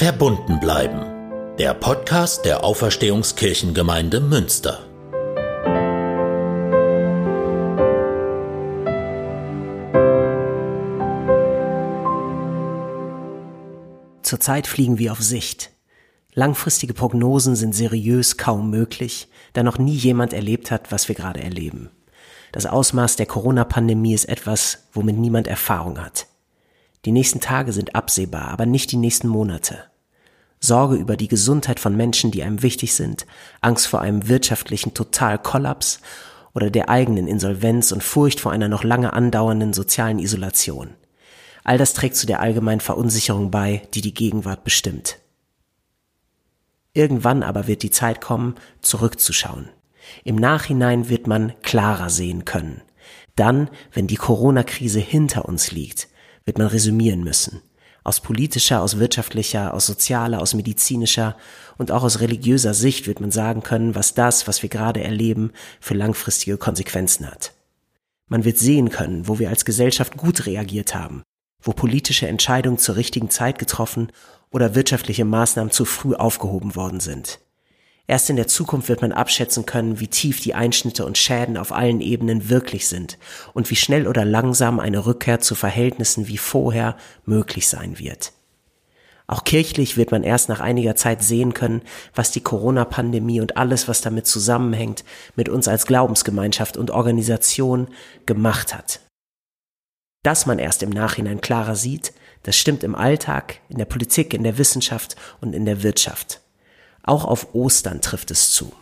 Verbunden bleiben. Der Podcast der Auferstehungskirchengemeinde Münster. Zurzeit fliegen wir auf Sicht. Langfristige Prognosen sind seriös kaum möglich, da noch nie jemand erlebt hat, was wir gerade erleben. Das Ausmaß der Corona-Pandemie ist etwas, womit niemand Erfahrung hat. Die nächsten Tage sind absehbar, aber nicht die nächsten Monate. Sorge über die Gesundheit von Menschen, die einem wichtig sind, Angst vor einem wirtschaftlichen Totalkollaps oder der eigenen Insolvenz und Furcht vor einer noch lange andauernden sozialen Isolation. All das trägt zu der allgemeinen Verunsicherung bei, die die Gegenwart bestimmt. Irgendwann aber wird die Zeit kommen, zurückzuschauen. Im Nachhinein wird man klarer sehen können. Dann, wenn die Corona-Krise hinter uns liegt, wird man resümieren müssen. Aus politischer, aus wirtschaftlicher, aus sozialer, aus medizinischer und auch aus religiöser Sicht wird man sagen können, was das, was wir gerade erleben, für langfristige Konsequenzen hat. Man wird sehen können, wo wir als Gesellschaft gut reagiert haben, wo politische Entscheidungen zur richtigen Zeit getroffen oder wirtschaftliche Maßnahmen zu früh aufgehoben worden sind. Erst in der Zukunft wird man abschätzen können, wie tief die Einschnitte und Schäden auf allen Ebenen wirklich sind und wie schnell oder langsam eine Rückkehr zu Verhältnissen wie vorher möglich sein wird. Auch kirchlich wird man erst nach einiger Zeit sehen können, was die Corona-Pandemie und alles, was damit zusammenhängt, mit uns als Glaubensgemeinschaft und Organisation gemacht hat. Dass man erst im Nachhinein klarer sieht, das stimmt im Alltag, in der Politik, in der Wissenschaft und in der Wirtschaft. Auch auf Ostern trifft es zu.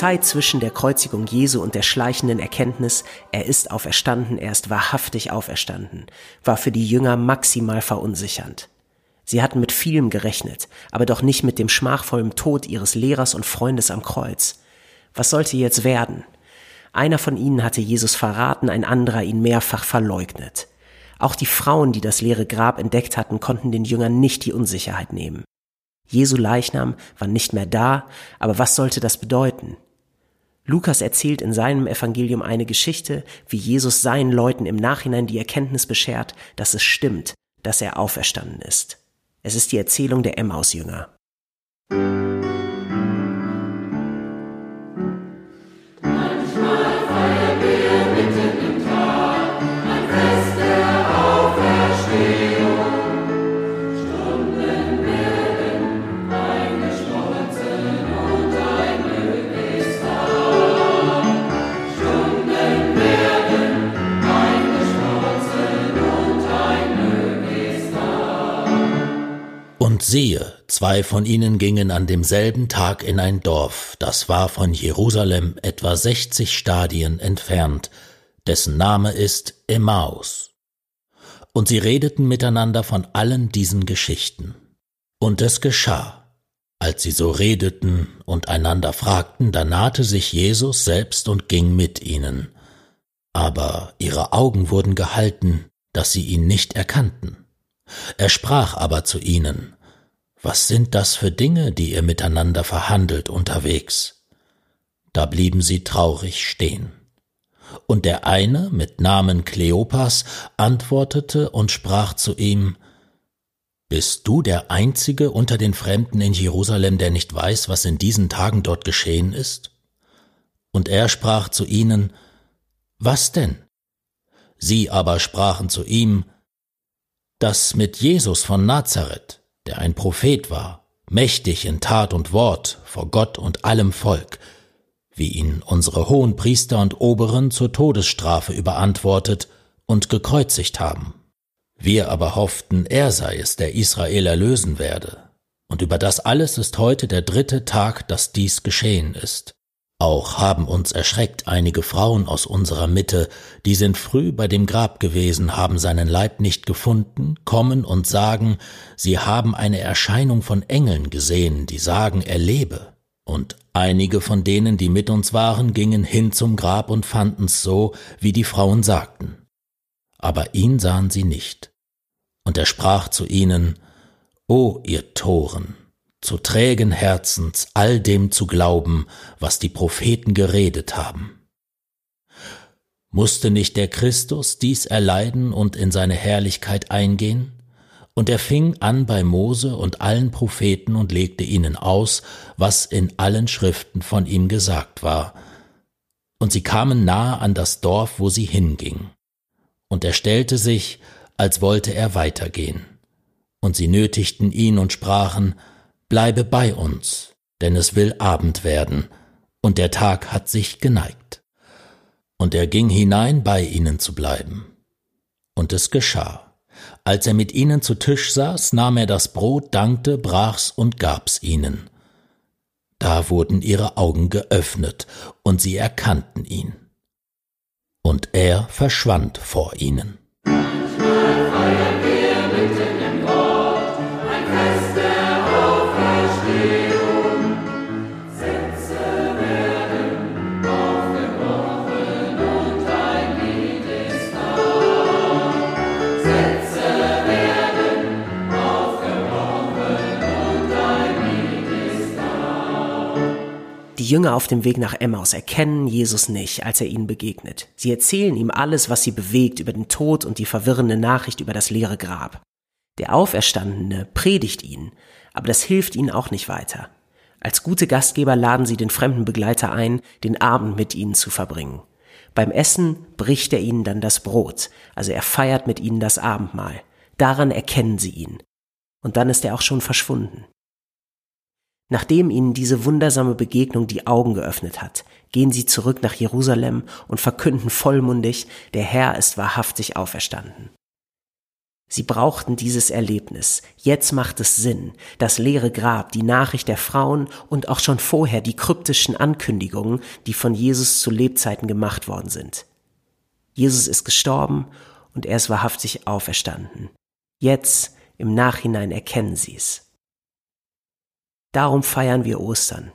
Zeit zwischen der Kreuzigung Jesu und der schleichenden Erkenntnis, er ist auferstanden, er ist wahrhaftig auferstanden, war für die Jünger maximal verunsichernd. Sie hatten mit vielem gerechnet, aber doch nicht mit dem schmachvollen Tod ihres Lehrers und Freundes am Kreuz. Was sollte jetzt werden? Einer von ihnen hatte Jesus verraten, ein anderer ihn mehrfach verleugnet. Auch die Frauen, die das leere Grab entdeckt hatten, konnten den Jüngern nicht die Unsicherheit nehmen. Jesu Leichnam war nicht mehr da, aber was sollte das bedeuten? Lukas erzählt in seinem Evangelium eine Geschichte, wie Jesus seinen Leuten im Nachhinein die Erkenntnis beschert, dass es stimmt, dass er auferstanden ist. Es ist die Erzählung der Emmaus-Jünger. Und zwei von ihnen gingen an demselben Tag in ein Dorf, das war von Jerusalem etwa sechzig Stadien entfernt, dessen Name ist Emmaus. Und sie redeten miteinander von allen diesen Geschichten. Und es geschah, als sie so redeten und einander fragten, da nahte sich Jesus selbst und ging mit ihnen. Aber ihre Augen wurden gehalten, dass sie ihn nicht erkannten. Er sprach aber zu ihnen, was sind das für Dinge, die ihr miteinander verhandelt unterwegs? Da blieben sie traurig stehen. Und der eine mit Namen Kleopas antwortete und sprach zu ihm, Bist du der Einzige unter den Fremden in Jerusalem, der nicht weiß, was in diesen Tagen dort geschehen ist? Und er sprach zu ihnen, Was denn? Sie aber sprachen zu ihm, Das mit Jesus von Nazareth der ein Prophet war, mächtig in Tat und Wort vor Gott und allem Volk, wie ihn unsere hohen Priester und Oberen zur Todesstrafe überantwortet und gekreuzigt haben. Wir aber hofften, er sei es, der Israel erlösen werde. Und über das alles ist heute der dritte Tag, dass dies geschehen ist. Auch haben uns erschreckt einige Frauen aus unserer Mitte, die sind früh bei dem Grab gewesen, haben seinen Leib nicht gefunden, kommen und sagen, sie haben eine Erscheinung von Engeln gesehen, die sagen, er lebe. Und Einige von denen, die mit uns waren, gingen hin zum Grab und fanden's so, wie die Frauen sagten. Aber ihn sahen sie nicht. Und er sprach zu ihnen, O ihr Toren, zu trägen Herzens all dem zu glauben, was die Propheten geredet haben. Musste nicht der Christus dies erleiden und in seine Herrlichkeit eingehen? Und er fing an bei Mose und allen Propheten und legte ihnen aus, was in allen Schriften von ihm gesagt war. Und sie kamen nahe an das Dorf, wo sie hinging. Und er stellte sich, als wollte er weitergehen. Und sie nötigten ihn und sprachen, Bleibe bei uns, denn es will Abend werden, und der Tag hat sich geneigt. Und er ging hinein, bei ihnen zu bleiben. Und es geschah. Als er mit ihnen zu Tisch saß, nahm er das Brot, dankte, brach's und gab's ihnen. Da wurden ihre Augen geöffnet, und sie erkannten ihn. Und er verschwand vor ihnen. Jünger auf dem Weg nach Emmaus erkennen Jesus nicht, als er ihnen begegnet. Sie erzählen ihm alles, was sie bewegt über den Tod und die verwirrende Nachricht über das leere Grab. Der Auferstandene predigt ihnen, aber das hilft ihnen auch nicht weiter. Als gute Gastgeber laden sie den fremden Begleiter ein, den Abend mit ihnen zu verbringen. Beim Essen bricht er ihnen dann das Brot, also er feiert mit ihnen das Abendmahl. Daran erkennen sie ihn. Und dann ist er auch schon verschwunden. Nachdem ihnen diese wundersame Begegnung die Augen geöffnet hat, gehen sie zurück nach Jerusalem und verkünden vollmundig, der Herr ist wahrhaftig auferstanden. Sie brauchten dieses Erlebnis. Jetzt macht es Sinn. Das leere Grab, die Nachricht der Frauen und auch schon vorher die kryptischen Ankündigungen, die von Jesus zu Lebzeiten gemacht worden sind. Jesus ist gestorben und er ist wahrhaftig auferstanden. Jetzt, im Nachhinein erkennen sie es. Darum feiern wir Ostern.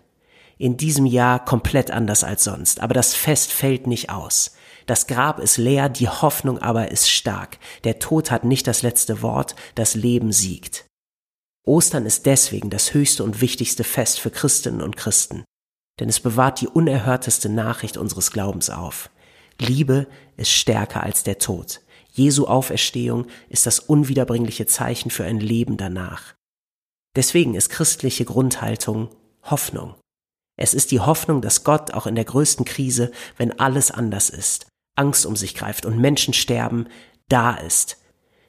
In diesem Jahr komplett anders als sonst, aber das Fest fällt nicht aus. Das Grab ist leer, die Hoffnung aber ist stark. Der Tod hat nicht das letzte Wort, das Leben siegt. Ostern ist deswegen das höchste und wichtigste Fest für Christinnen und Christen, denn es bewahrt die unerhörteste Nachricht unseres Glaubens auf. Liebe ist stärker als der Tod. Jesu Auferstehung ist das unwiederbringliche Zeichen für ein Leben danach. Deswegen ist christliche Grundhaltung Hoffnung. Es ist die Hoffnung, dass Gott auch in der größten Krise, wenn alles anders ist, Angst um sich greift und Menschen sterben, da ist.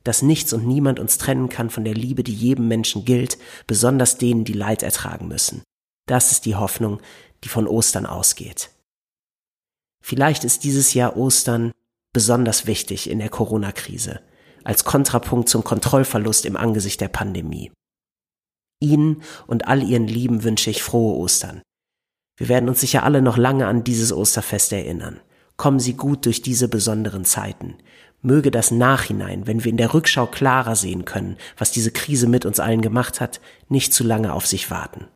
Dass nichts und niemand uns trennen kann von der Liebe, die jedem Menschen gilt, besonders denen, die Leid ertragen müssen. Das ist die Hoffnung, die von Ostern ausgeht. Vielleicht ist dieses Jahr Ostern besonders wichtig in der Corona-Krise, als Kontrapunkt zum Kontrollverlust im Angesicht der Pandemie. Ihnen und all Ihren Lieben wünsche ich frohe Ostern. Wir werden uns sicher alle noch lange an dieses Osterfest erinnern. Kommen Sie gut durch diese besonderen Zeiten. Möge das Nachhinein, wenn wir in der Rückschau klarer sehen können, was diese Krise mit uns allen gemacht hat, nicht zu lange auf sich warten.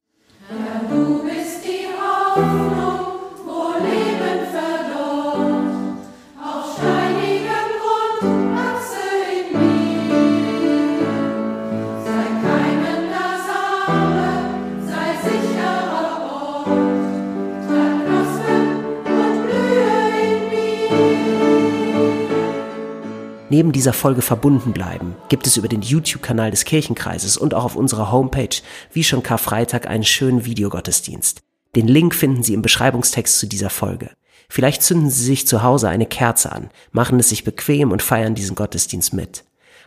Neben dieser Folge verbunden bleiben, gibt es über den YouTube-Kanal des Kirchenkreises und auch auf unserer Homepage wie schon Karfreitag einen schönen Videogottesdienst. Den Link finden Sie im Beschreibungstext zu dieser Folge. Vielleicht zünden Sie sich zu Hause eine Kerze an, machen es sich bequem und feiern diesen Gottesdienst mit.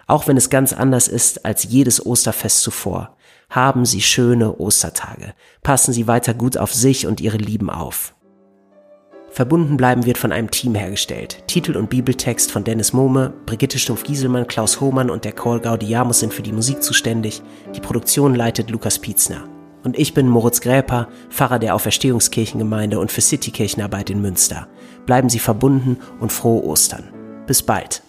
Auch wenn es ganz anders ist als jedes Osterfest zuvor, haben Sie schöne Ostertage. Passen Sie weiter gut auf sich und Ihre Lieben auf. Verbunden bleiben wird von einem Team hergestellt. Titel und Bibeltext von Dennis Mohme, Brigitte Stumpf-Gieselmann, Klaus Hohmann und der Chor Gaudiamus sind für die Musik zuständig. Die Produktion leitet Lukas Pietzner. Und ich bin Moritz Gräper, Pfarrer der Auferstehungskirchengemeinde und für Citykirchenarbeit in Münster. Bleiben Sie verbunden und frohe Ostern. Bis bald.